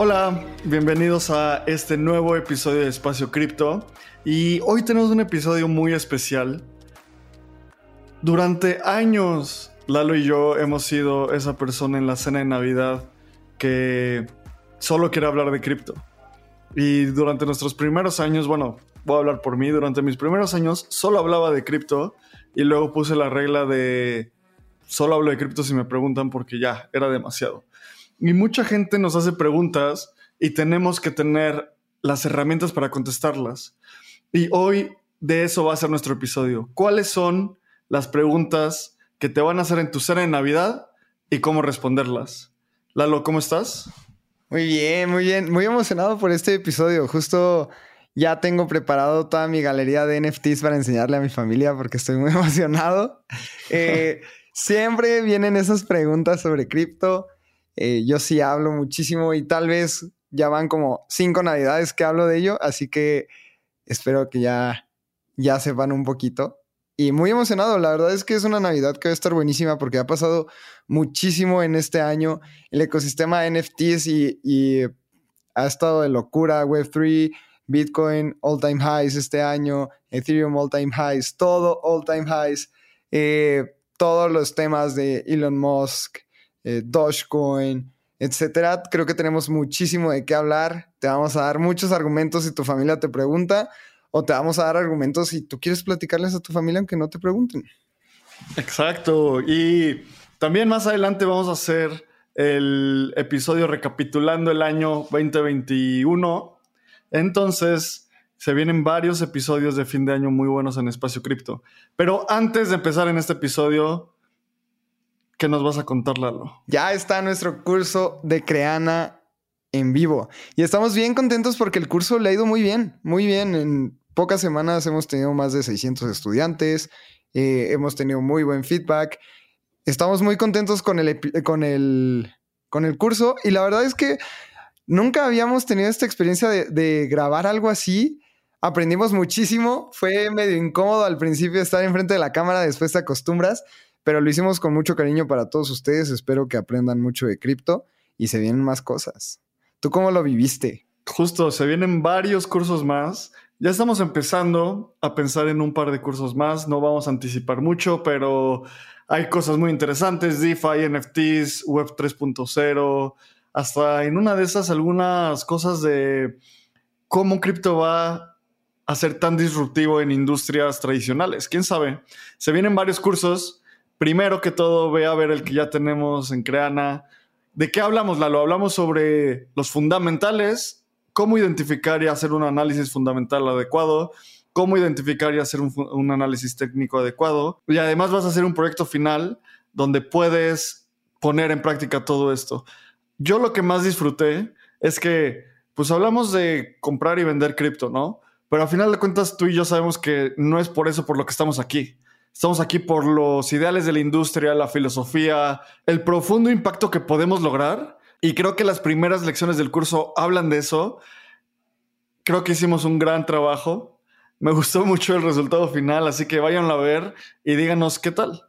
Hola, bienvenidos a este nuevo episodio de Espacio Cripto. Y hoy tenemos un episodio muy especial. Durante años, Lalo y yo hemos sido esa persona en la cena de Navidad que solo quiere hablar de cripto. Y durante nuestros primeros años, bueno, voy a hablar por mí, durante mis primeros años solo hablaba de cripto y luego puse la regla de solo hablo de cripto si me preguntan porque ya era demasiado. Y mucha gente nos hace preguntas y tenemos que tener las herramientas para contestarlas. Y hoy de eso va a ser nuestro episodio. ¿Cuáles son las preguntas que te van a hacer en tu cena de Navidad y cómo responderlas? Lalo, ¿cómo estás? Muy bien, muy bien. Muy emocionado por este episodio. Justo ya tengo preparado toda mi galería de NFTs para enseñarle a mi familia porque estoy muy emocionado. Eh, siempre vienen esas preguntas sobre cripto. Eh, yo sí hablo muchísimo y tal vez ya van como cinco navidades que hablo de ello, así que espero que ya, ya sepan un poquito. Y muy emocionado, la verdad es que es una Navidad que va a estar buenísima porque ha pasado muchísimo en este año. El ecosistema de NFTs y, ha estado de locura, Web3, Bitcoin all time highs este año, Ethereum all time highs, todo all time highs, eh, todos los temas de Elon Musk, eh, Dogecoin, etcétera. Creo que tenemos muchísimo de qué hablar. Te vamos a dar muchos argumentos si tu familia te pregunta, o te vamos a dar argumentos si tú quieres platicarles a tu familia aunque no te pregunten. Exacto. Y también más adelante vamos a hacer el episodio recapitulando el año 2021. Entonces, se vienen varios episodios de fin de año muy buenos en Espacio Cripto. Pero antes de empezar en este episodio, ¿qué nos vas a contar, Lalo? Ya está nuestro curso de Creana en vivo. Y estamos bien contentos porque el curso le ha ido muy bien, muy bien. En pocas semanas hemos tenido más de 600 estudiantes, eh, hemos tenido muy buen feedback. Estamos muy contentos con el, con, el, con el curso y la verdad es que nunca habíamos tenido esta experiencia de, de grabar algo así. Aprendimos muchísimo, fue medio incómodo al principio estar enfrente de la cámara, después te acostumbras, pero lo hicimos con mucho cariño para todos ustedes. Espero que aprendan mucho de cripto y se vienen más cosas. ¿Tú cómo lo viviste? Justo, se vienen varios cursos más. Ya estamos empezando a pensar en un par de cursos más. No vamos a anticipar mucho, pero hay cosas muy interesantes, DeFi, NFTs, Web 3.0, hasta en una de esas algunas cosas de cómo cripto va a ser tan disruptivo en industrias tradicionales. ¿Quién sabe? Se vienen varios cursos. Primero que todo, ve a ver el que ya tenemos en Creana. ¿De qué hablamos, Lalo? Hablamos sobre los fundamentales, cómo identificar y hacer un análisis fundamental adecuado, cómo identificar y hacer un, un, análisis técnico adecuado. Y además vas a hacer un proyecto final donde puedes poner en práctica todo esto. Yo lo que más disfruté es que, pues hablamos de comprar y vender cripto, ¿no? Pero al final de cuentas tú y yo sabemos que no es por eso por lo que estamos aquí. Estamos aquí por los ideales de la industria, la filosofía, el profundo impacto que podemos lograr. Y creo que las primeras lecciones del curso hablan de eso. Creo que hicimos un gran trabajo. Me gustó mucho el resultado final, así que váyanlo a ver y díganos qué tal.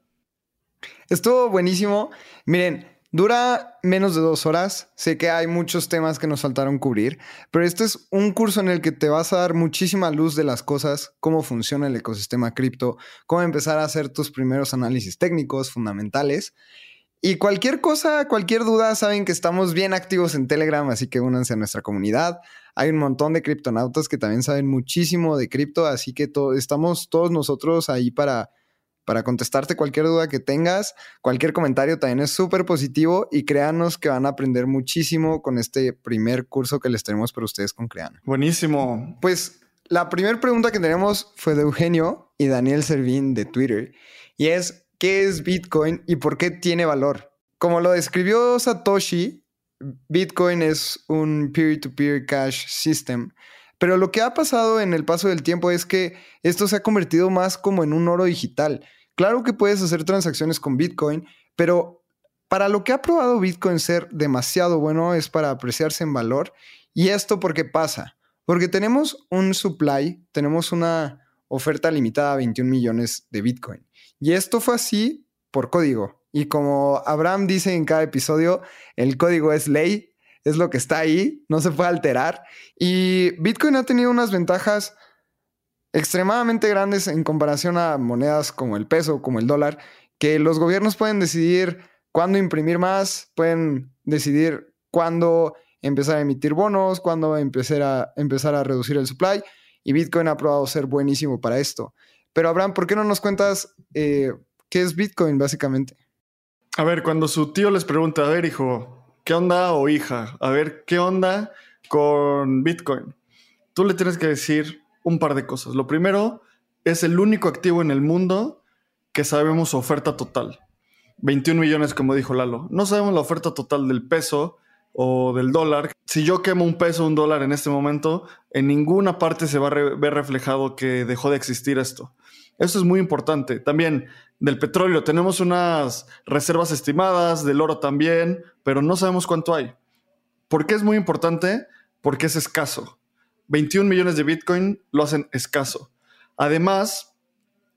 Estuvo buenísimo. Miren, Dura menos de dos horas. Sé que hay muchos temas que nos faltaron cubrir, pero este es un curso en el que te vas a dar muchísima luz de las cosas, cómo funciona el ecosistema cripto, cómo empezar a hacer tus primeros análisis técnicos fundamentales. Y cualquier cosa, cualquier duda, saben que estamos bien activos en Telegram, así que únanse a nuestra comunidad. Hay un montón de criptonautas que también saben muchísimo de cripto, así que estamos todos nosotros ahí para para contestarte cualquier duda que tengas. Cualquier comentario también es súper positivo y créanos que van a aprender muchísimo con este primer curso que les tenemos para ustedes con Creana. Buenísimo. Pues la primera pregunta que tenemos fue de Eugenio y Daniel Servín de Twitter. y es ¿qué es Bitcoin y por qué tiene valor? Como lo describió Satoshi, Bitcoin es un peer-to-peer cash system, pero lo que ha pasado en el paso del tiempo es que esto se ha convertido más como en un oro digital. Claro que puedes hacer transacciones con Bitcoin, pero para lo que ha probado Bitcoin ser demasiado bueno es para apreciarse en valor. ¿Y esto por qué pasa? Porque tenemos un supply, tenemos una oferta limitada a 21 millones de Bitcoin. Y esto fue así por código. Y como Abraham dice en cada episodio, el código es ley, es lo que está ahí, no se puede alterar. Y Bitcoin ha tenido unas ventajas extremadamente grandes en comparación a monedas como el peso, como el dólar, que los gobiernos pueden decidir cuándo imprimir más, pueden decidir cuándo empezar a emitir bonos, cuándo empezar a, empezar a reducir el supply. Y Bitcoin ha probado ser buenísimo para esto. Pero Abraham, ¿por qué no nos cuentas eh, qué es Bitcoin básicamente? A ver, cuando su tío les pregunta, a ver, hijo, ¿qué onda o hija? A ver, ¿qué onda con Bitcoin? Tú le tienes que decir un par de cosas. Lo primero, es el único activo en el mundo que sabemos su oferta total. 21 millones, como dijo Lalo. No sabemos la oferta total del peso o del dólar. Si yo quemo un peso un dólar en este momento, en ninguna parte se va a ver reflejado que dejó de existir esto. Esto es muy importante. También del petróleo tenemos unas reservas estimadas, del oro también, pero no sabemos cuánto hay. ¿Por qué es muy importante? Porque es escaso. 21 millones de Bitcoin lo hacen escaso. Además,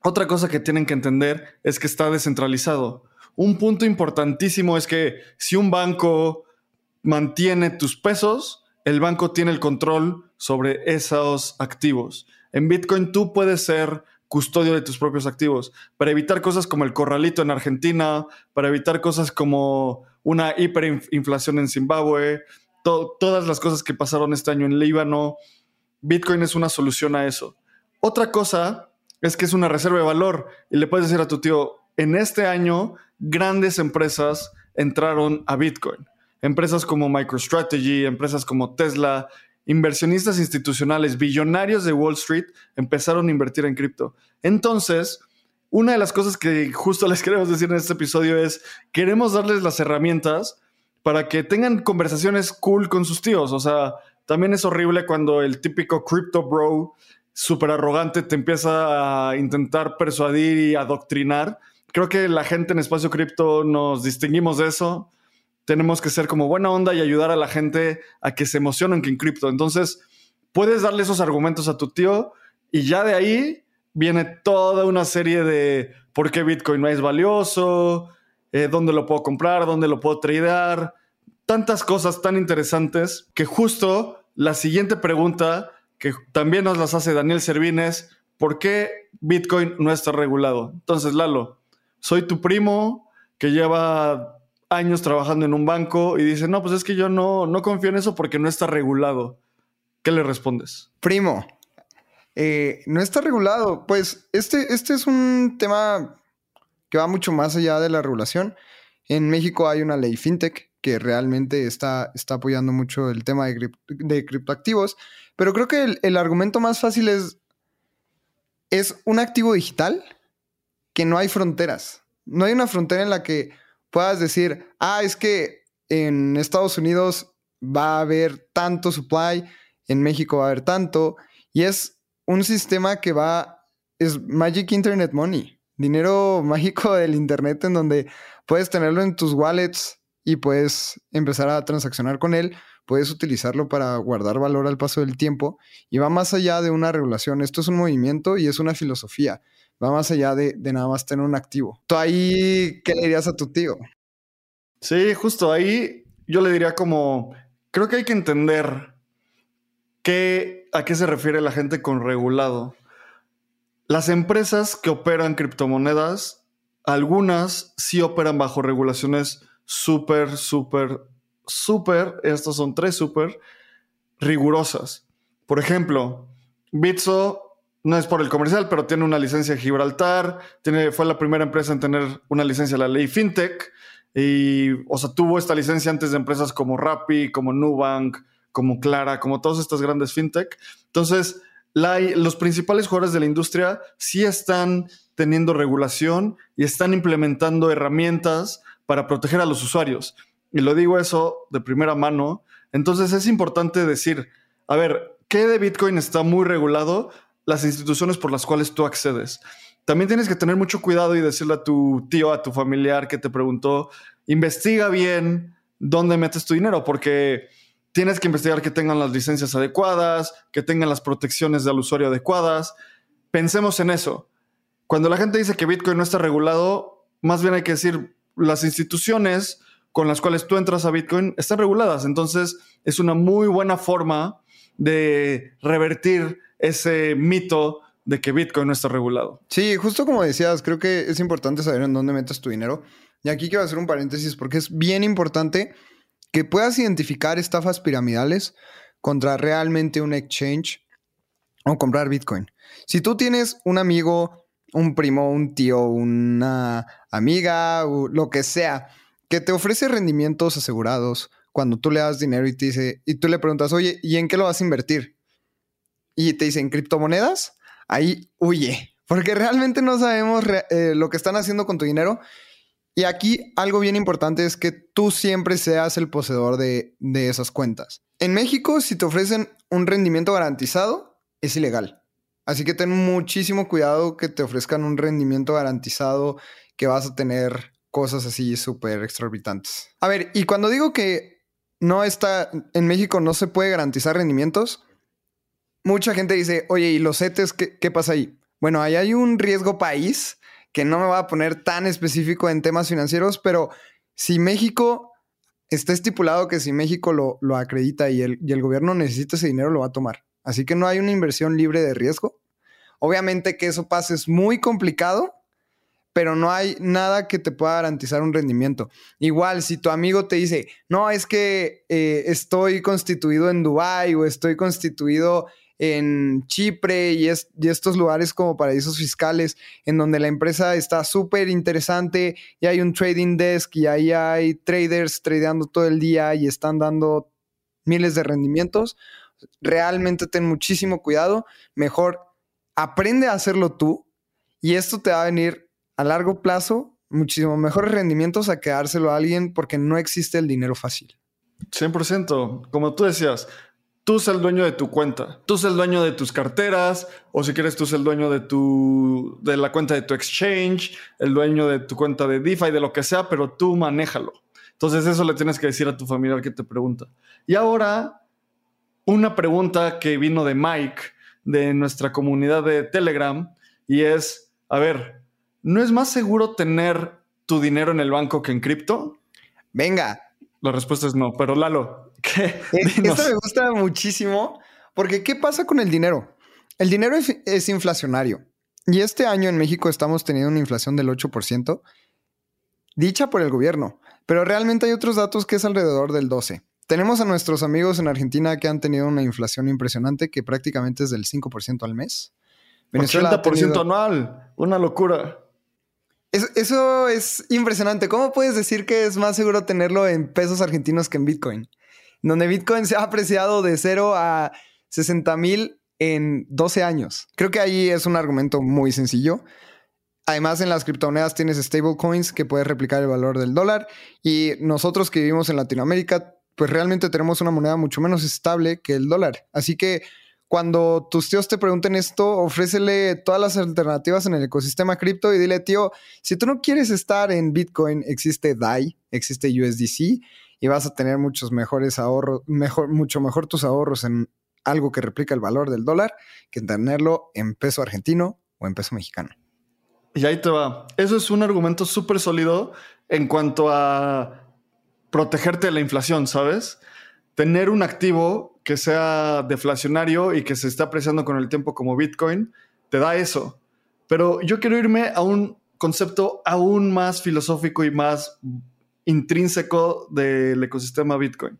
otra cosa que tienen que entender es que está descentralizado. Un punto importantísimo es que si un banco mantiene tus pesos, el banco tiene el control sobre esos activos. En Bitcoin tú puedes ser custodio de tus propios activos para evitar cosas como el corralito en Argentina, para evitar cosas como una hiperinflación en Zimbabue, todas las cosas que pasaron este año en Líbano. Bitcoin es una solución a eso. Otra cosa es que es una reserva de valor y le puedes decir a tu tío, en este año grandes empresas entraron a Bitcoin empresas como MicroStrategy, empresas como Tesla, inversionistas institucionales, billonarios de Wall Street empezaron a invertir en cripto. Entonces, una de las cosas que justo les queremos decir en este episodio es, queremos darles las herramientas para que tengan conversaciones cool con sus tíos. O sea, también es horrible cuando el típico crypto bro súper arrogante te empieza a intentar persuadir y adoctrinar. Creo que la gente en espacio cripto nos distinguimos de eso tenemos que ser como buena onda y ayudar a la gente a que se emocionen en cripto. Entonces, puedes darle esos argumentos a tu tío y ya de ahí viene toda una serie de por qué Bitcoin no es valioso, eh, dónde lo puedo comprar, dónde lo puedo tradear, tantas cosas tan interesantes que justo la siguiente pregunta que también nos las hace Daniel Servines, ¿por qué Bitcoin no está regulado? Entonces, Lalo, soy tu primo que lleva años trabajando en un banco y dice, no, pues es que yo no, no confío en eso porque no está regulado. ¿Qué le respondes? Primo, eh, no está regulado. Pues este, este es un tema que va mucho más allá de la regulación. En México hay una ley fintech que realmente está, está apoyando mucho el tema de, criptoactivos, pero creo que el, el argumento más fácil es, es un activo digital que no hay fronteras. No hay una frontera en la que puedas decir, ah, es que en Estados Unidos va a haber tanto supply, en México va a haber tanto, y es un sistema que va, es Magic Internet Money, dinero mágico del Internet en donde puedes tenerlo en tus wallets y puedes empezar a transaccionar con él, puedes utilizarlo para guardar valor al paso del tiempo y va más allá de una regulación, esto es un movimiento y es una filosofía va más allá de, nada más tener un activo. ¿Tú ahí qué le dirías a tu tío? Sí, justo ahí yo le diría como, creo que hay que entender qué, a qué se refiere la gente con regulado. Las empresas que operan criptomonedas, algunas sí operan bajo regulaciones súper, súper, súper, estos son tres súper rigurosas. Por ejemplo, Bitso no es por el comercial, pero tiene una licencia de Gibraltar, fue la primera empresa en tener una licencia de la ley FinTech, y, o sea, tuvo esta licencia antes de empresas como Rappi, como Nubank, como Clara, como todas estas grandes FinTech. Entonces, los principales jugadores de la industria sí están teniendo regulación y están implementando herramientas para proteger a los usuarios. Y lo digo eso de primera mano. Entonces es importante decir, a ver, ¿qué de Bitcoin está muy regulado? Las instituciones por las cuales tú accedes. También tienes que tener mucho cuidado y decirle a tu tío, a tu familiar que te preguntó, investiga bien dónde metes tu dinero, porque tienes que investigar que tengan las licencias adecuadas, que tengan las protecciones del usuario adecuadas. Pensemos en eso. Cuando la gente dice que Bitcoin no está regulado, más bien hay que decir, las instituciones con las cuales tú entras a Bitcoin están reguladas. Entonces, es una muy buena forma de revertir ese mito de que Bitcoin no está regulado. Sí, justo como decías, creo que es importante saber en dónde metes tu dinero. Y aquí quiero hacer un paréntesis porque es bien importante que puedas identificar estafas piramidales contra realmente un exchange o comprar Bitcoin. Si tú tienes un amigo, un primo, un tío, una amiga, o lo que sea, que te ofrece rendimientos asegurados cuando tú le das dinero y te dice, y tú le preguntas, oye, ¿y en qué lo vas a invertir? Y te dicen criptomonedas, ahí huye, porque realmente no sabemos eh, lo que están haciendo con tu dinero y aquí algo bien importante es que tú siempre seas el poseedor de, esas cuentas. En México, si te ofrecen un rendimiento garantizado, es ilegal. Así que ten muchísimo cuidado que te ofrezcan un rendimiento garantizado, que vas a tener cosas así súper exorbitantes. A ver, y cuando digo que no está, en México no se puede garantizar rendimientos, mucha gente dice, oye, ¿y los CETES qué, qué pasa ahí? Bueno, ahí hay un riesgo país que no me voy a poner tan específico en temas financieros, pero si México está estipulado que si México lo, lo acredita y el, y el gobierno necesita ese dinero, lo va a tomar. Así que no hay una inversión libre de riesgo. Obviamente que eso pase es muy complicado, pero no hay nada que te pueda garantizar un rendimiento. Igual, si tu amigo te dice, no, es que eh, estoy constituido en Dubái o estoy constituido en Chipre y, estos lugares como paraísos fiscales, en donde la empresa está súper interesante y hay un trading desk y ahí hay traders tradeando todo el día y están dando miles de rendimientos. Realmente ten muchísimo cuidado. Mejor aprende a hacerlo tú y esto te va a venir a largo plazo muchísimo mejores rendimientos a quedárselo a alguien porque no existe el dinero fácil. 100%, como tú decías, tú eres el dueño de tu cuenta, tú eres el dueño de tus carteras, o si quieres, tú eres el dueño de tu, de la cuenta de tu exchange, el dueño de tu cuenta de DeFi, de lo que sea, pero tú manéjalo. Entonces eso le tienes que decir a tu familiar que te pregunta. Y ahora, una pregunta que vino de Mike, de nuestra comunidad de Telegram, y es, a ver, ¿no es más seguro tener tu dinero en el banco que en cripto? Venga. La respuesta es no, pero Lalo, eh, esto me gusta muchísimo porque ¿qué pasa con el dinero? El dinero es, inflacionario y este año en México estamos teniendo una inflación del 8%, dicha por el gobierno, pero realmente hay otros datos que es alrededor del 12%. Tenemos a nuestros amigos en Argentina que han tenido una inflación impresionante que prácticamente es del 5% al mes. Venezuela 80% anual, una locura. eso es impresionante. ¿Cómo puedes decir que es más seguro tenerlo en pesos argentinos que en Bitcoin? donde Bitcoin se ha apreciado de 0 a 60 mil en 12 años. Creo que ahí es un argumento muy sencillo. Además, en las criptomonedas tienes stablecoins que puedes replicar el valor del dólar y nosotros que vivimos en Latinoamérica, pues realmente tenemos una moneda mucho menos estable que el dólar. Así que cuando tus tíos te pregunten esto, ofrécele todas las alternativas en el ecosistema cripto y dile, tío, si tú no quieres estar en Bitcoin, existe DAI, existe USDC y vas a tener muchos mejores ahorros, mejor, mucho mejor tus ahorros en algo que replica el valor del dólar que tenerlo en peso argentino o en peso mexicano. Y ahí te va. Eso es un argumento súper sólido en cuanto a protegerte de la inflación, ¿sabes? Tener un activo que sea deflacionario y que se esté apreciando con el tiempo como Bitcoin, te da eso. Pero yo quiero irme a un concepto aún más filosófico y más intrínseco del ecosistema Bitcoin.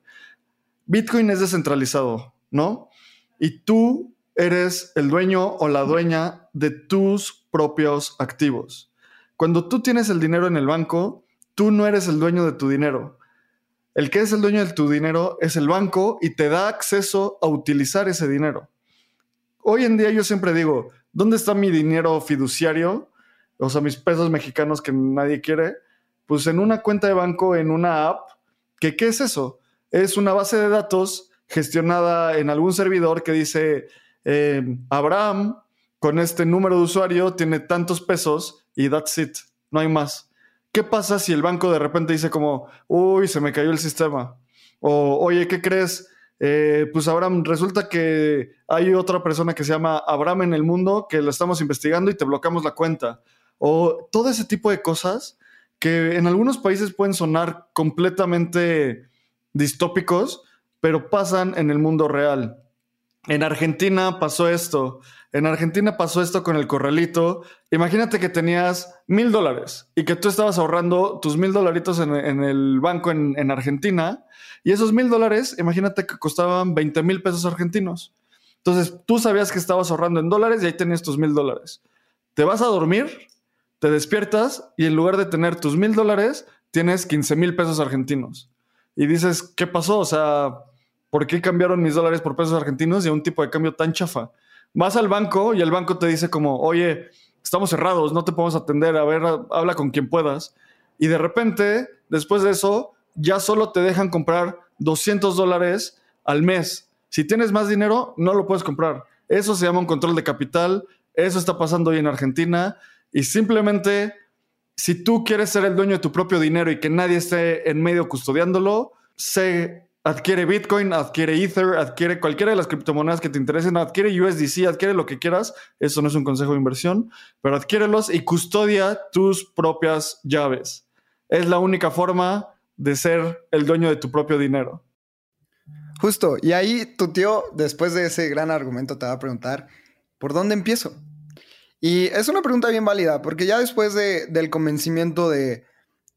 Bitcoin es descentralizado, ¿no? Y tú eres el dueño o la dueña de tus propios activos. Cuando tú tienes el dinero en el banco, tú no eres el dueño de tu dinero. El que es el dueño de tu dinero es el banco y te da acceso a utilizar ese dinero. hoy en día yo siempre digo, ¿dónde está mi dinero fiduciario? O sea, mis pesos mexicanos que nadie quiere. Pues en una cuenta de banco, en una app, que ¿qué es eso? Es una base de datos gestionada en algún servidor que dice, eh, Abraham, con este número de usuario, tiene tantos pesos y that's it, no hay más. ¿Qué pasa si el banco de repente dice como, uy, se me cayó el sistema? O, oye, ¿qué crees? Eh, pues Abraham, resulta que hay otra persona que se llama Abraham en el mundo que lo estamos investigando y te bloqueamos la cuenta. O todo ese tipo de cosas que en algunos países pueden sonar completamente distópicos, pero pasan en el mundo real. En Argentina pasó esto. En Argentina pasó esto con el corralito. Imagínate que tenías mil dólares y que tú estabas ahorrando tus mil dolaritos en, el banco en, Argentina y esos mil dólares, imagínate que costaban 20 mil pesos argentinos. Entonces tú sabías que estabas ahorrando en dólares y ahí tenías tus mil dólares. Te vas a dormir, te despiertas y en lugar de tener tus mil dólares, tienes 15 mil pesos argentinos. Y dices, ¿qué pasó? O sea, ¿por qué cambiaron mis dólares por pesos argentinos y a un tipo de cambio tan chafa? vas al banco y el banco te dice como, oye, estamos cerrados, no te podemos atender, a ver, habla con quien puedas. Y de repente, después de eso, ya solo te dejan comprar 200 dólares al mes. Si tienes más dinero, no lo puedes comprar. Eso se llama un control de capital, eso está pasando hoy en Argentina y simplemente si tú quieres ser el dueño de tu propio dinero y que nadie esté en medio custodiándolo, sé adquiere Bitcoin, adquiere Ether, adquiere cualquiera de las criptomonedas que te interesen, adquiere USDC, adquiere lo que quieras. Eso no es un consejo de inversión, pero adquiérelos y custodia tus propias llaves. Es la única forma de ser el dueño de tu propio dinero. Justo, y ahí tu tío, después de ese gran argumento, te va a preguntar, ¿por dónde empiezo? Y es una pregunta bien válida, porque ya después del convencimiento de,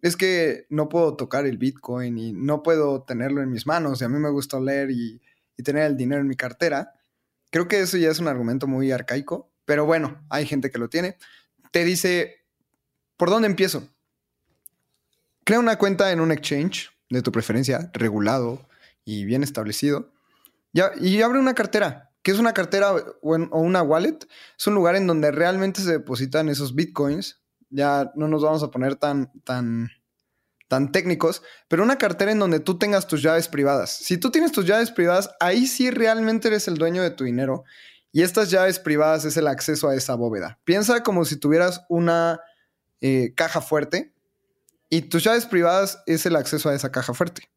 es que no puedo tocar el Bitcoin y no puedo tenerlo en mis manos y a mí me gusta leer y, tener el dinero en mi cartera. Creo que eso ya es un argumento muy arcaico, pero bueno, hay gente que lo tiene. Te dice, ¿por dónde empiezo? Crea una cuenta en un exchange de tu preferencia, regulado y bien establecido, y abre una cartera. ¿Qué es una cartera o una wallet? Es un lugar en donde realmente se depositan esos bitcoins ya no nos vamos a poner tan, tan, tan técnicos, pero una cartera en donde tú tengas tus llaves privadas. Si tú tienes tus llaves privadas, ahí sí realmente eres el dueño de tu dinero. Y estas llaves privadas es el acceso a esa bóveda. Piensa como si tuvieras una eh, caja fuerte y tus llaves privadas es el acceso a esa caja fuerte.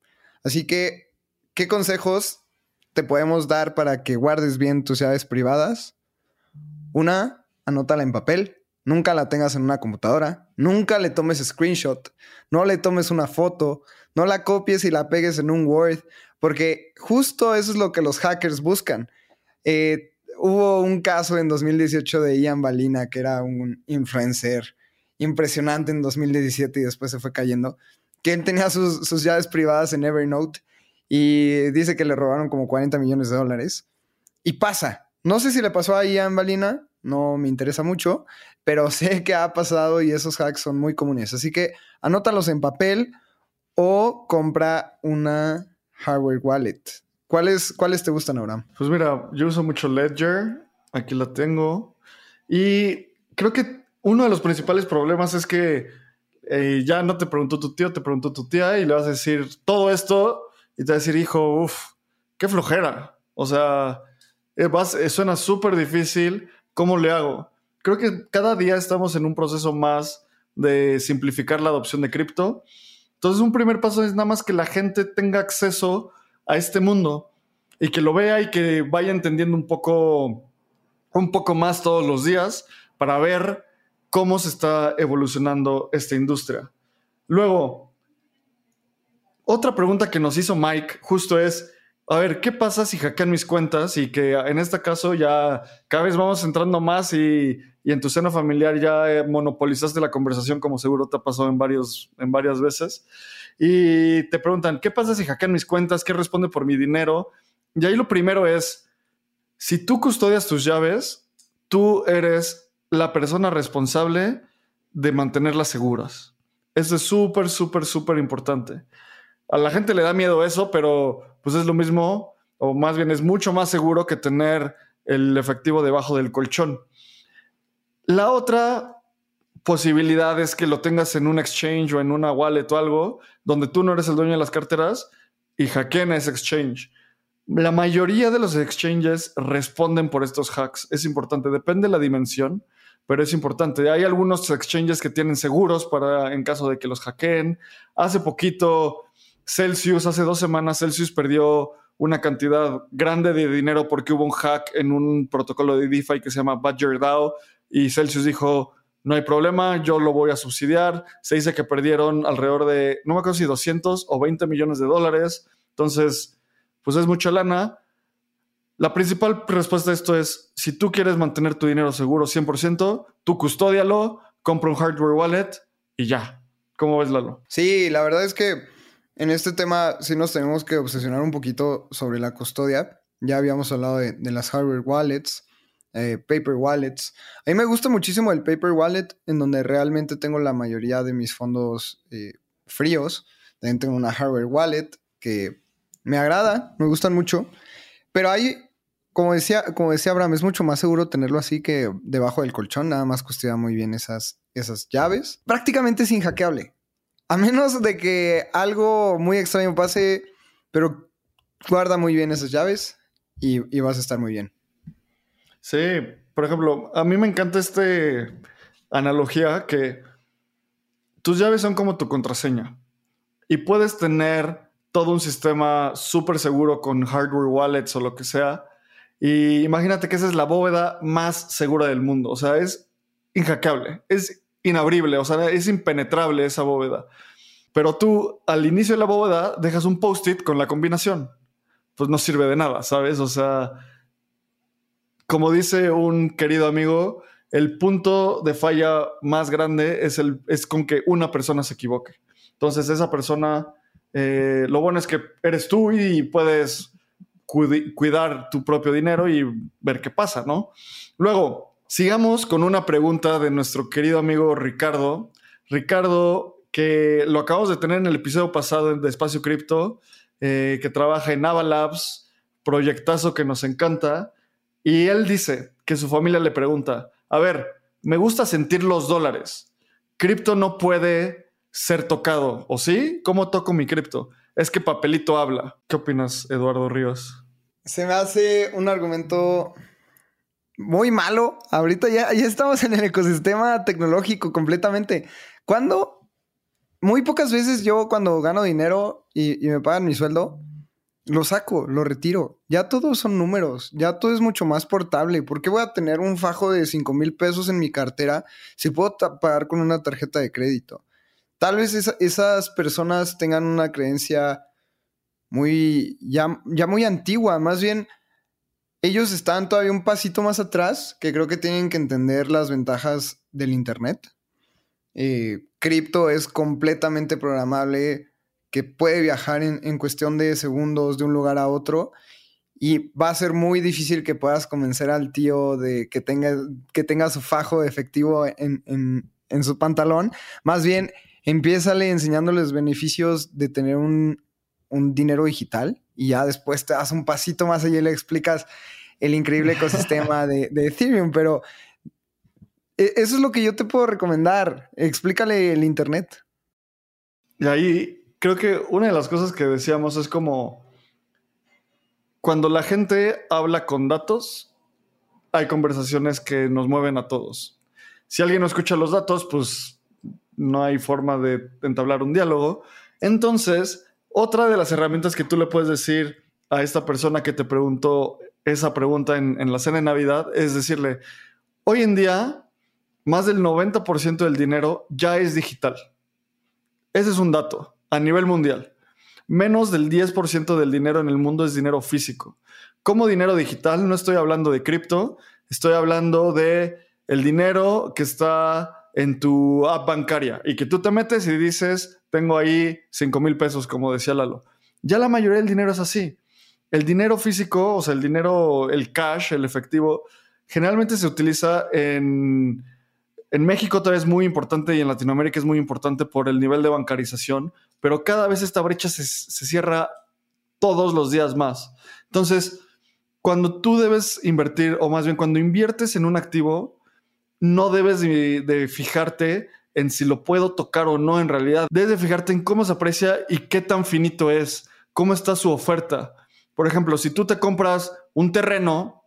Así que, ¿qué consejos te podemos dar para que guardes bien tus llaves privadas? Una, anótala en papel. Nunca la tengas en una computadora. Nunca le tomes screenshot. No le tomes una foto. No la copies y la pegues en un Word. Porque justo eso es lo que los hackers buscan. Eh, hubo un caso en 2018 de Ian Balina, que era un influencer impresionante en 2017 y después se fue cayendo, que él tenía sus, sus llaves privadas en Evernote y dice que le robaron como 40 millones de dólares. Y pasa. No sé si le pasó a Ian Balina, no me interesa mucho, pero sé que ha pasado y esos hacks son muy comunes. Así que anótalos en papel o compra una hardware wallet. ¿Cuáles, ¿Cuáles te gustan, Abraham? Pues mira, yo uso mucho Ledger, aquí la tengo. Y creo que uno de los principales problemas es que eh, ya no te preguntó tu tío, te preguntó tu tía y le vas a decir todo esto y te va a decir, hijo, uff, qué flojera. O sea, eh, eh, suena súper difícil ¿Cómo le hago? Creo que cada día estamos en un proceso más de simplificar la adopción de cripto. Entonces, un primer paso es nada más que la gente tenga acceso a este mundo y que lo vea y que vaya entendiendo un poco, un poco más todos los días para ver cómo se está evolucionando esta industria. Luego, otra pregunta que nos hizo Mike justo es, a ver, ¿qué pasa si hackean mis cuentas y que en este caso ya cada vez vamos entrando más y, en tu seno familiar ya eh, monopolizaste la conversación como seguro te ha pasado en, varios, en varias veces? Y te preguntan, ¿qué pasa si hackean mis cuentas? ¿Qué responde por mi dinero? Y ahí lo primero es, si tú custodias tus llaves, tú eres la persona responsable de mantenerlas seguras. Eso es súper, súper, súper importante. A la gente le da miedo eso, pero pues es lo mismo, o más bien es mucho más seguro que tener el efectivo debajo del colchón. La otra posibilidad es que lo tengas en un exchange o en una wallet o algo donde tú no eres el dueño de las carteras y hackeen ese exchange. La mayoría de los exchanges responden por estos hacks. Es importante, depende de la dimensión, pero es importante. Hay algunos exchanges que tienen seguros para en caso de que los hackeen. Hace poquito, Celsius, hace dos semanas, Celsius perdió una cantidad grande de dinero porque hubo un hack en un protocolo de DeFi que se llama Badger DAO y Celsius dijo, no hay problema, yo lo voy a subsidiar. Se dice que perdieron alrededor de, no me acuerdo si 200 o 20 millones de dólares. Entonces, pues es mucha lana. La principal respuesta a esto es, si tú quieres mantener tu dinero seguro 100%, tú custódialo, compra un hardware wallet y ya. ¿Cómo ves, Lalo? Sí, la verdad es que en este tema sí nos tenemos que obsesionar un poquito sobre la custodia. Ya habíamos hablado de, las hardware wallets. Eh, paper wallets. A mí me gusta muchísimo el paper wallet, en donde realmente tengo la mayoría de mis fondos eh, fríos. También tengo una hardware wallet que me agrada, me gustan mucho. Pero hay, como decía, como decía Abraham, es mucho más seguro tenerlo así que debajo del colchón. Nada más custodia muy bien esas, esas llaves. Prácticamente es inhackeable. A menos de que algo muy extraño pase, pero guarda muy bien esas llaves y vas a estar muy bien. Sí, por ejemplo, a mí me encanta esta analogía que tus llaves son como tu contraseña y puedes tener todo un sistema súper seguro con hardware wallets o lo que sea. Y imagínate que esa es la bóveda más segura del mundo. O sea, es inhackeable, es inabrible, o sea, es impenetrable esa bóveda. Pero tú al inicio de la bóveda dejas un post-it con la combinación. Pues no sirve de nada, ¿sabes? O sea, como dice un querido amigo, el punto de falla más grande es, el, es con que una persona se equivoque. Entonces, esa persona, eh, lo bueno es que eres tú y puedes cuidar tu propio dinero y ver qué pasa, ¿no? Luego, sigamos con una pregunta de nuestro querido amigo Ricardo. Ricardo, que lo acabamos de tener en el episodio pasado de Espacio Cripto, eh, que trabaja en Avalabs, proyectazo que nos encanta. Y él dice que su familia le pregunta, a ver, me gusta sentir los dólares. Cripto no puede ser tocado, ¿o sí? ¿Cómo toco mi cripto? Es que papelito habla. ¿Qué opinas, Eduardo Ríos? Se me hace un argumento muy malo. Ahorita ya, ya estamos en el ecosistema tecnológico completamente. ¿Cuándo? Muy pocas veces yo cuando gano dinero y, y me pagan mi sueldo, lo saco, lo retiro. Ya todos son números, ya todo es mucho más portable. ¿Por qué voy a tener un fajo de 5 mil pesos en mi cartera si puedo pagar con una tarjeta de crédito? Tal vez esas personas tengan una creencia muy, ya, ya muy antigua, más bien ellos están todavía un pasito más atrás, que creo que tienen que entender las ventajas del Internet. Eh, cripto es completamente programable que puede viajar en, cuestión de segundos de un lugar a otro y va a ser muy difícil que puedas convencer al tío de que tenga, que tenga su fajo efectivo en, su pantalón. Más bien, empiézale enseñándole los beneficios de tener un, dinero digital y ya después te das un pasito más allá y le explicas el increíble ecosistema de, de Ethereum, pero e, eso es lo que yo te puedo recomendar. Explícale el Internet. Y ahí creo que una de las cosas que decíamos es como cuando la gente habla con datos, hay conversaciones que nos mueven a todos. Si alguien no escucha los datos, pues no hay forma de entablar un diálogo. Entonces, otra de las herramientas que tú le puedes decir a esta persona que te preguntó esa pregunta en, la cena de Navidad es decirle, hoy en día, más del 90% del dinero ya es digital. Ese es un dato a nivel mundial. Menos del 10% del dinero en el mundo es dinero físico. Como dinero digital, no estoy hablando de cripto, estoy hablando de el dinero que está en tu app bancaria y que tú te metes y dices, tengo ahí 5 mil pesos, como decía Lalo. Ya la mayoría del dinero es así. El dinero físico, o sea, el dinero, el cash, el efectivo, generalmente se utiliza en en México todavía es muy importante y en Latinoamérica es muy importante por el nivel de bancarización, pero cada vez esta brecha se, cierra todos los días más. Entonces, cuando tú debes invertir, o más bien cuando inviertes en un activo, no debes de, fijarte en si lo puedo tocar o no en realidad. Debes de fijarte en cómo se aprecia y qué tan finito es, cómo está su oferta. Por ejemplo, si tú te compras un terreno,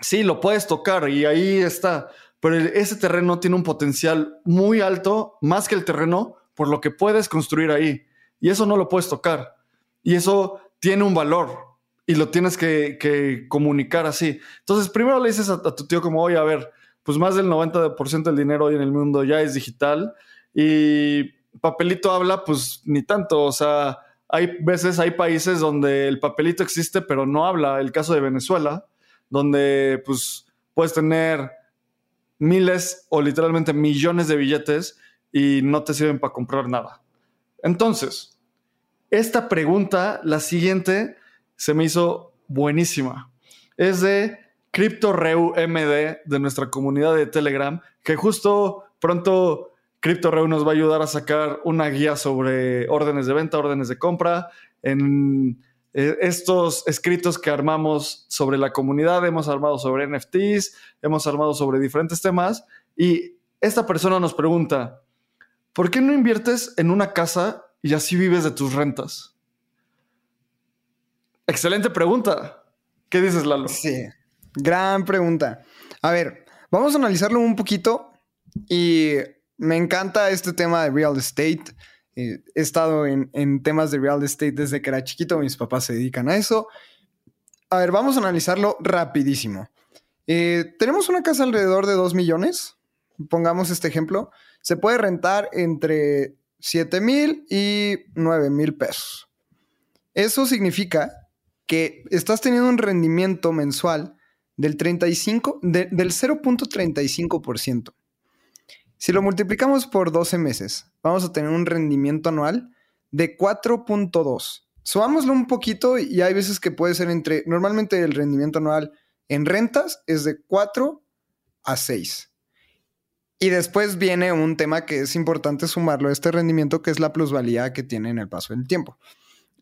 sí, lo puedes tocar y ahí está, pero ese terreno tiene un potencial muy alto, más que el terreno, por lo que puedes construir ahí. Y eso no lo puedes tocar. Y eso tiene un valor y lo tienes que, comunicar así. Entonces, primero le dices a, tu tío como, oye, a ver, pues más del 90% del dinero hoy en el mundo ya es digital y papelito habla, pues ni tanto. O sea, hay veces, hay países donde el papelito existe, pero no habla. El caso de Venezuela, donde pues puedes tener miles o literalmente millones de billetes y no te sirven para comprar nada. Entonces, esta pregunta, la siguiente, se me hizo buenísima. Es de CryptoReu MD de nuestra comunidad de Telegram, que justo pronto CryptoReu nos va a ayudar a sacar una guía sobre órdenes de venta, órdenes de compra, en eh, estos escritos que armamos sobre la comunidad, hemos armado sobre NFTs, hemos armado sobre diferentes temas y esta persona nos pregunta, ¿por qué no inviertes en una casa y así vives de tus rentas? Excelente pregunta. ¿Qué dices, Lalo? Sí, gran pregunta. A ver, vamos a analizarlo un poquito y me encanta este tema de real estate. Eh, he estado en, temas de real estate desde que era chiquito, mis papás se dedican a eso. A ver, vamos a analizarlo rapidísimo. Eh, tenemos una casa alrededor de 2 millones, pongamos este ejemplo. Se puede rentar entre 7 mil y 9 mil pesos. Eso significa que estás teniendo un rendimiento mensual del 35, del 0.35%. Si lo multiplicamos por 12 meses, vamos a tener un rendimiento anual de 4.2. Subámoslo un poquito y hay veces que puede ser entre, normalmente el rendimiento anual en rentas es de 4 a 6. Y después viene un tema que es importante sumarlo a este rendimiento, que es la plusvalía que tiene en el paso del tiempo.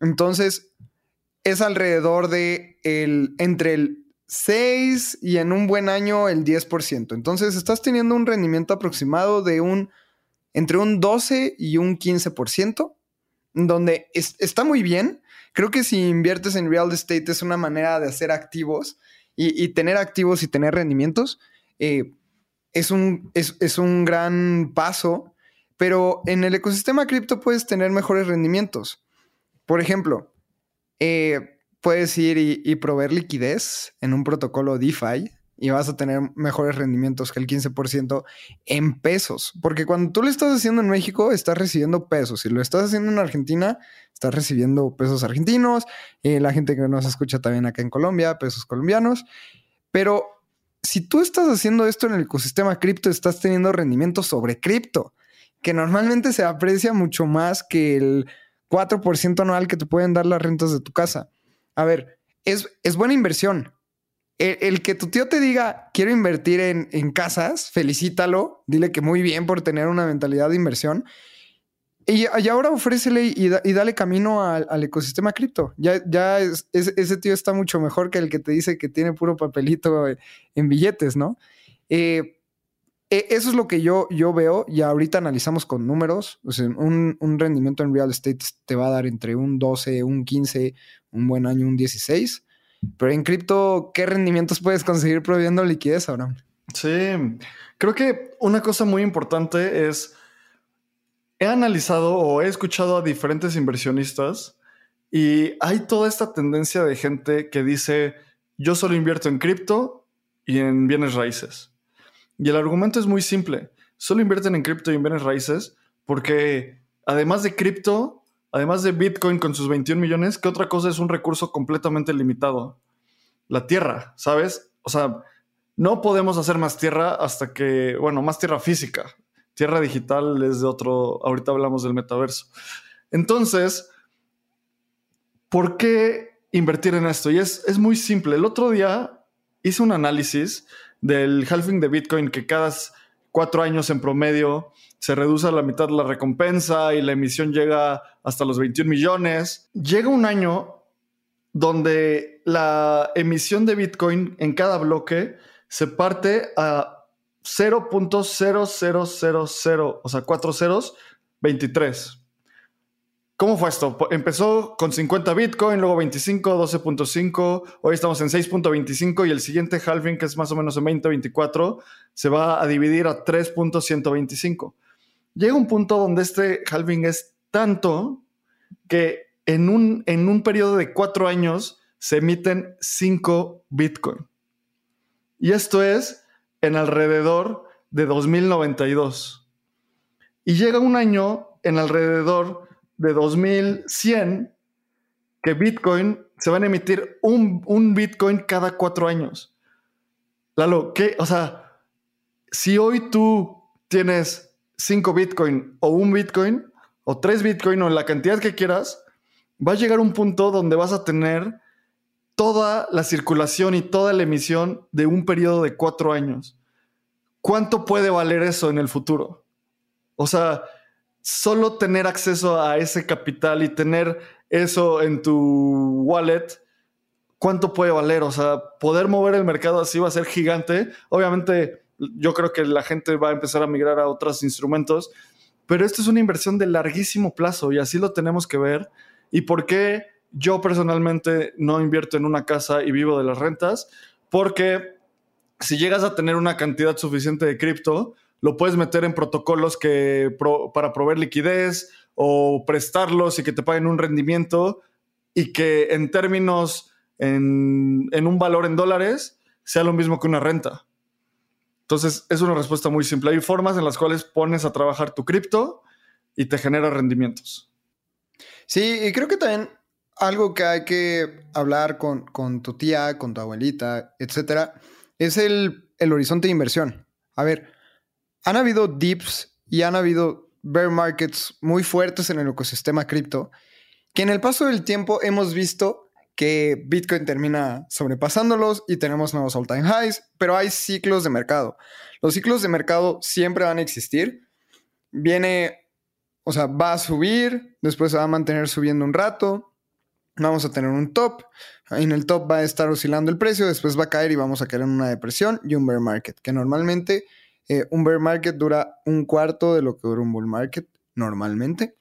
Entonces, es alrededor de el, entre el 6 y en un buen año el 10%. Entonces estás teniendo un rendimiento aproximado de un entre un 12 y un 15%, donde está muy bien. Creo que si inviertes en real estate es una manera de hacer activos y, tener activos y tener rendimientos. Eh, es, un, es, un gran paso, pero en el ecosistema cripto puedes tener mejores rendimientos. Por ejemplo, eh, puedes ir y, proveer liquidez en un protocolo DeFi y vas a tener mejores rendimientos que el 15% en pesos. Porque cuando tú lo estás haciendo en México, estás recibiendo pesos. Si lo estás haciendo en Argentina, estás recibiendo pesos argentinos. Eh, la gente que nos escucha también acá en Colombia, pesos colombianos. Pero si tú estás haciendo esto en el ecosistema cripto, estás teniendo rendimientos sobre cripto, que normalmente se aprecia mucho más que el 4% anual que te pueden dar las rentas de tu casa. A ver, es, es buena inversión. El, que tu tío te diga, quiero invertir en, casas, felicítalo, dile que muy bien por tener una mentalidad de inversión. Y, ahora ofrécele y, y, dale camino al, ecosistema cripto. Ya, ya ese tío está mucho mejor que el que te dice que tiene puro papelito en billetes, ¿no? Eh, eso es lo que yo, yo veo y ahorita analizamos con números. Sea, un, rendimiento en real estate te va a dar entre un 12, un 15, un buen año, un 16. Pero en cripto, ¿qué rendimientos puedes conseguir proviendo liquidez ahora? Sí, creo que una cosa muy importante es, he analizado o he escuchado a diferentes inversionistas y hay toda esta tendencia de gente que dice, yo solo invierto en cripto y en bienes raíces. Y el argumento es muy simple. Solo invierten en cripto y en bienes raíces porque además de cripto, además de Bitcoin con sus 21 millones, ¿qué otra cosa es un recurso completamente limitado? La tierra, ¿sabes? O sea, no podemos hacer más tierra hasta que, bueno, más tierra física. Tierra digital es de otro, ahorita hablamos del metaverso. Entonces, ¿por qué invertir en esto? Y es, es muy simple. El otro día hice un análisis del halving de Bitcoin que cada cuatro años en promedio se reduce a la mitad la recompensa y la emisión llega hasta los 21 millones. Llega un año donde la emisión de Bitcoin en cada bloque se parte a 0.0000, o sea, 4 ceros, 23. ¿Cómo fue esto? Empezó con 50 Bitcoin, luego 25, 12.5, hoy estamos en 6.25 y el siguiente halving, que es más o menos en 2024, se va a dividir a 3.125. Llega un punto donde este halving es tanto que en un, en un periodo de cuatro años se emiten 5 Bitcoin. Y esto es en alrededor de 2092. Y llega un año en alrededor de 2100 que Bitcoin se van a emitir un, Bitcoin cada cuatro años. Lalo, ¿qué? O sea, si hoy tú tienes cinco Bitcoin o un Bitcoin o tres Bitcoin o la cantidad que quieras, va a llegar un punto donde vas a tener toda la circulación y toda la emisión de un periodo de cuatro años. ¿Cuánto puede valer eso en el futuro? O sea, solo tener acceso a ese capital y tener eso en tu wallet, ¿cuánto puede valer? O sea, poder mover el mercado así va a ser gigante. Obviamente, yo creo que la gente va a empezar a migrar a otros instrumentos, pero esto es una inversión de larguísimo plazo y así lo tenemos que ver. ¿Y por qué yo personalmente no invierto en una casa y vivo de las rentas? Porque si llegas a tener una cantidad suficiente de cripto, lo puedes meter en protocolos que para proveer liquidez o prestarlos y que te paguen un rendimiento y que en términos, en, un valor en dólares, sea lo mismo que una renta. Entonces, es una respuesta muy simple. Hay formas en las cuales pones a trabajar tu cripto y te genera rendimientos. Sí, y creo que también algo que hay que hablar con, tu tía, con tu abuelita, etcétera, es el, el horizonte de inversión. A ver, han habido dips y han habido bear markets muy fuertes en el ecosistema cripto, que en el paso del tiempo hemos visto que Bitcoin termina sobrepasándolos y tenemos nuevos all-time highs, pero hay ciclos de mercado. Los ciclos de mercado siempre van a existir. Viene, o sea, va a subir, después se va a mantener subiendo un rato, vamos a tener un top, en el top va a estar oscilando el precio, después va a caer y vamos a caer en una depresión y un bear market, que normalmente eh, un bear market dura un cuarto de lo que dura un bull market normalmente.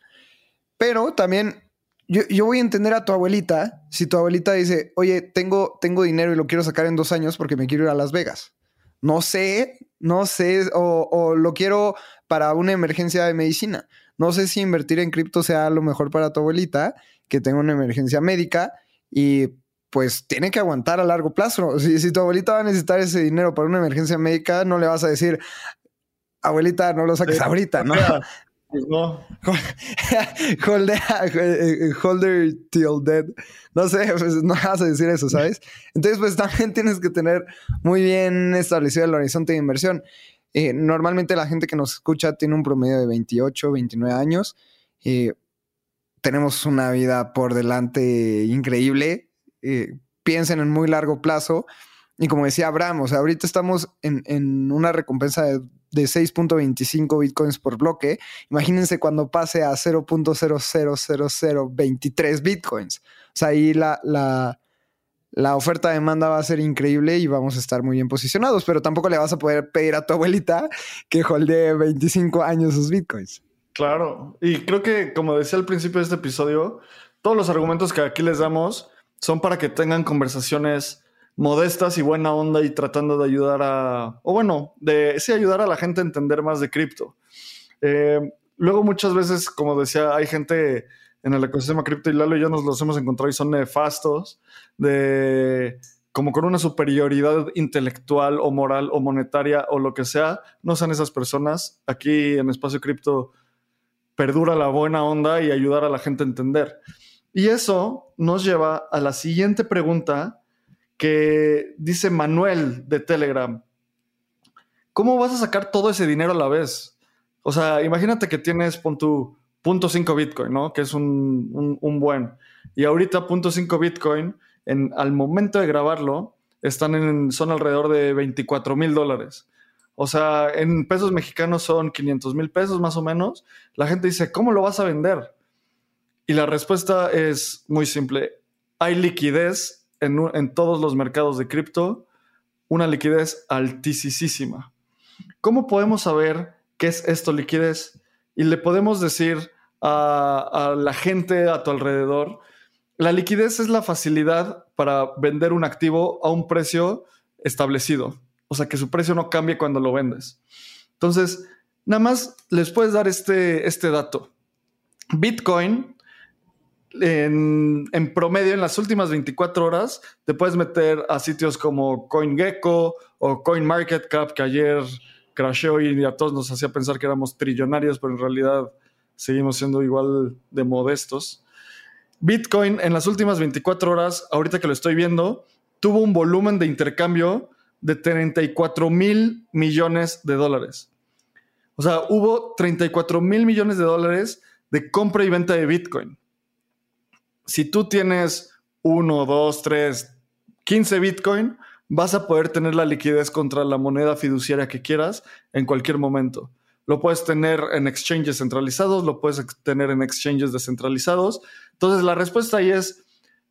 Pero también yo, voy a entender a tu abuelita si tu abuelita dice, oye, tengo, tengo dinero y lo quiero sacar en dos años porque me quiero ir a Las Vegas. No sé, no sé, o, o lo quiero para una emergencia de medicina. No sé si invertir en cripto sea lo mejor para tu abuelita, que tenga una emergencia médica y pues tiene que aguantar a largo plazo. Si, tu abuelita va a necesitar ese dinero para una emergencia médica, no le vas a decir, abuelita, no lo saques ahorita, ¿no? Pues no. holder, holder till dead. No sé, pues no vas a decir eso, ¿sabes? Entonces, pues también tienes que tener muy bien establecido el horizonte de inversión. Eh, normalmente la gente que nos escucha tiene un promedio de 28, 29 años. Eh, tenemos una vida por delante increíble eh, piensen en muy largo plazo. Y como decía Abraham, o sea, ahorita estamos en, una recompensa de, 6.25 bitcoins por bloque. Imagínense cuando pase a 0.000023 bitcoins. O sea, ahí la, la, la oferta demanda va a ser increíble y vamos a estar muy bien posicionados, pero tampoco le vas a poder pedir a tu abuelita que holde 25 años sus bitcoins. Claro, y creo que como decía al principio de este episodio, todos los argumentos que aquí les damos son para que tengan conversaciones modestas y buena onda y tratando de ayudar a, o bueno, de sí ayudar a la gente a entender más de cripto. Eh, luego muchas veces, como decía, hay gente en el ecosistema cripto y Lalo y yo nos los hemos encontrado y son nefastos, de como con una superioridad intelectual o moral o monetaria o lo que sea, no sean esas personas. Aquí en Espacio Cripto perdura la buena onda y ayudar a la gente a entender. Y eso nos lleva a la siguiente pregunta que dice Manuel de Telegram. ¿Cómo vas a sacar todo ese dinero a la vez? O sea, imagínate que tienes pon tu punto .5 Bitcoin, ¿no? Que es un, buen. Y ahorita punto .5 Bitcoin, en, al momento de grabarlo, están en, son alrededor de 24 mil dólares. O sea, en pesos mexicanos son 500 mil pesos más o menos. La gente dice, ¿cómo lo vas a vender? Y la respuesta es muy simple. hay liquidez en, en todos los mercados de cripto, una liquidez altísima. ¿Cómo podemos saber qué es esto liquidez? Y le podemos decir a, la gente a tu alrededor, la liquidez es la facilidad para vender un activo a un precio establecido. O sea, que su precio no cambie cuando lo vendes. Entonces, nada más les puedes dar este, este dato. Bitcoin, en, promedio, en las últimas 24 horas, te puedes meter a sitios como CoinGecko o CoinMarketCap, que ayer crasheó y a todos nos hacía pensar que éramos trillonarios, pero en realidad seguimos siendo igual de modestos. Bitcoin en las últimas 24 horas, ahorita que lo estoy viendo, tuvo un volumen de intercambio de 34 mil millones de dólares. O sea, hubo 34 mil millones de dólares de compra y venta de Bitcoin. Si tú tienes 1, 2, 3, 15 Bitcoin, vas a poder tener la liquidez contra la moneda fiduciaria que quieras en cualquier momento. Lo puedes tener en exchanges centralizados, lo puedes tener en exchanges descentralizados. Entonces, la respuesta ahí es,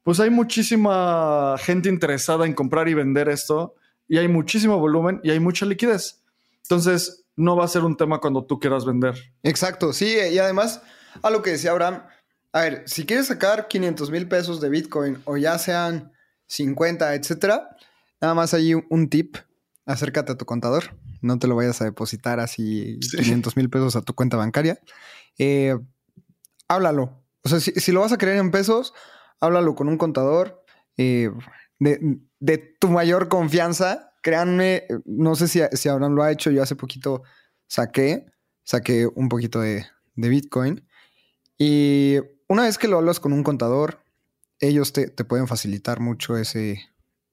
pues hay muchísima gente interesada en comprar y vender esto y hay muchísimo volumen y hay mucha liquidez. Entonces, no va a ser un tema cuando tú quieras vender. Exacto, sí, y además, a lo que decía Abraham, a ver, si quieres sacar 500 mil pesos de Bitcoin o ya sean 50, etcétera, nada más hay un tip, acércate a tu contador no te lo vayas a depositar así 500 mil pesos a tu cuenta bancaria. Eh, háblalo. O sea, si, lo vas a querer en pesos, háblalo con un contador eh, de, tu mayor confianza. Créanme, no sé si, si Abraham lo ha hecho, yo hace poquito saqué, saqué un poquito de, de Bitcoin. Y una vez que lo hablas con un contador, ellos te, te pueden facilitar mucho ese,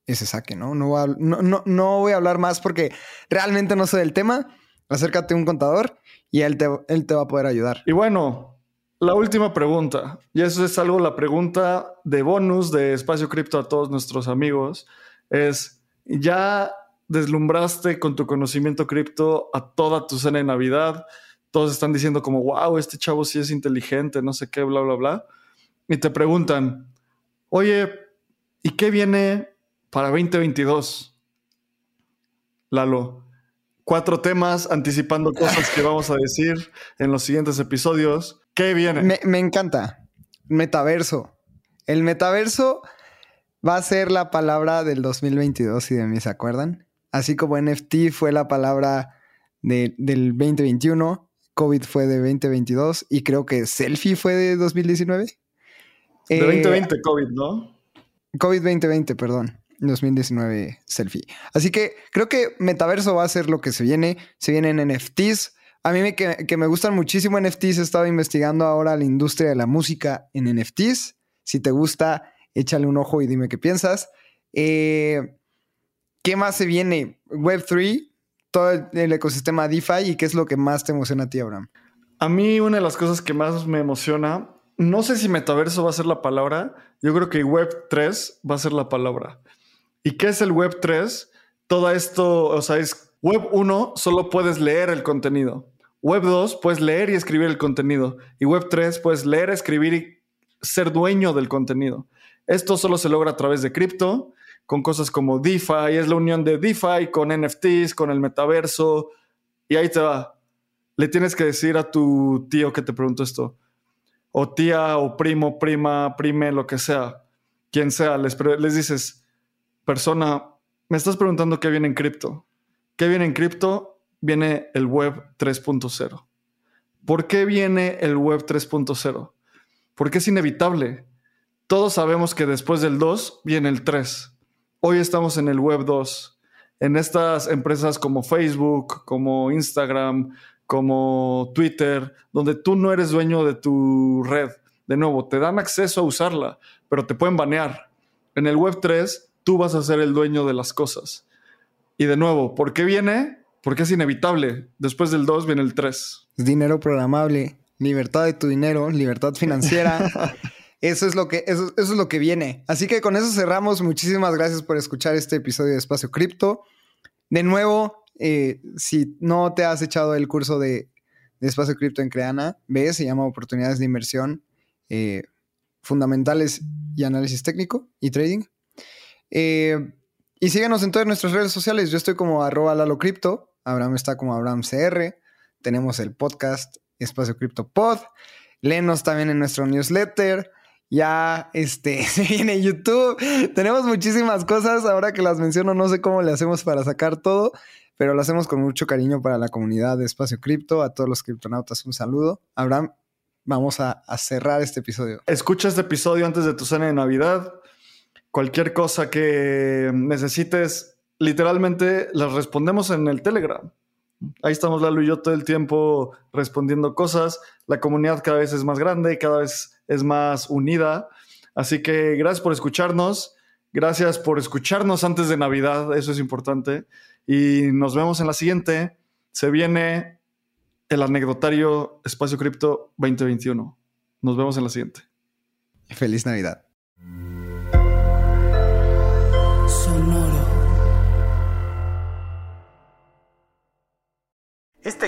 ese saque, ¿no? No, voy a, hablar más porque realmente no sé del tema. Acércate a un contador y él te, él te va a poder ayudar. Y bueno, la última pregunta, y eso es algo, la pregunta de bonus de Espacio Cripto a todos nuestros amigos, es, ¿ya deslumbraste con tu conocimiento cripto a toda tu cena de Navidad? Todos están diciendo como, wow, este chavo sí es inteligente, no sé qué, bla, bla, bla. Y te preguntan, oye, ¿y qué viene para 2022. Lalo, cuatro temas anticipando cosas que vamos a decir en los siguientes episodios. ¿Qué viene? Me, encanta. Metaverso. El metaverso va a ser la palabra del 2022, si de mí se acuerdan. Así como NFT fue la palabra del 2021, COVID fue de 2022 y creo que selfie fue de 2019. De 2020 COVID, ¿no? COVID 2020, perdón. 2019 selfie. Así que creo que metaverso va a ser lo que se viene. Se vienen NFTs. A mí me, que, me gustan muchísimo NFTs. He estado investigando ahora la industria de la música en NFTs. Si te gusta, échale un ojo y dime qué piensas. Eh, ¿Qué más se viene? Web3, todo el ecosistema DeFi y qué es lo que más te emociona a ti, Abraham. A mí una de las cosas que más me emociona, no sé si metaverso va a ser la palabra, yo creo que Web3 va a ser la palabra. ¿Y qué es el Web 3? Todo esto, o sea, es Web 1, solo puedes leer el contenido. Web 2, puedes leer y escribir el contenido. Y Web 3, puedes leer, escribir y ser dueño del contenido. Esto solo se logra a través de cripto, con cosas como DeFi, es la unión de DeFi con NFTs, con el metaverso. Y ahí te va. Le tienes que decir a tu tío que te preguntó esto, o tía, o primo, prima, prime, lo que sea, quien sea, les, les dices, persona, me estás preguntando qué viene en cripto. ¿Qué viene en cripto? Viene el web 3.0. ¿Por qué viene el web 3.0? Porque es inevitable. Todos sabemos que después del 2 viene el 3. Hoy estamos en el web 2. En estas empresas como Facebook, como Instagram, como Twitter, donde tú no eres dueño de tu red. De nuevo, te dan acceso a usarla, pero te pueden banear. En el web 3 tú vas a ser el dueño de las cosas. Y de nuevo, ¿por qué viene? Porque es inevitable. Después del 2 viene el 3. Dinero programable, libertad de tu dinero, libertad financiera. eso, es lo que, eso, es lo que viene. Así que con eso cerramos. Muchísimas gracias por escuchar este episodio de Espacio Cripto. De nuevo, eh, si no te has echado el curso de, Espacio Cripto en Creana, ve, se llama Oportunidades de Inversión. Eh, fundamentales y análisis técnico y trading. Eh, y síguenos en todas nuestras redes sociales. Yo estoy como arroba Lalo Crypto. Abraham está como Abraham CR. Tenemos el podcast Espacio Cripto Pod. Léenos también en nuestro newsletter. Ya este, se viene YouTube. Tenemos muchísimas cosas. Ahora que las menciono, no sé cómo le hacemos para sacar todo, pero lo hacemos con mucho cariño para la comunidad de Espacio Cripto. A todos los criptonautas, un saludo. Abraham, vamos a, a cerrar este episodio. Escucha este episodio antes de tu cena de Navidad. Cualquier cosa que necesites, literalmente las respondemos en el Telegram. Ahí estamos Lalo y yo todo el tiempo respondiendo cosas. La comunidad cada vez es más grande, cada vez es más unida. Así que gracias por escucharnos. Gracias por escucharnos antes de Navidad, eso es importante. Y nos vemos en la siguiente. Se viene el anecdotario Espacio Cripto 2021. Nos vemos en la siguiente. Feliz Navidad.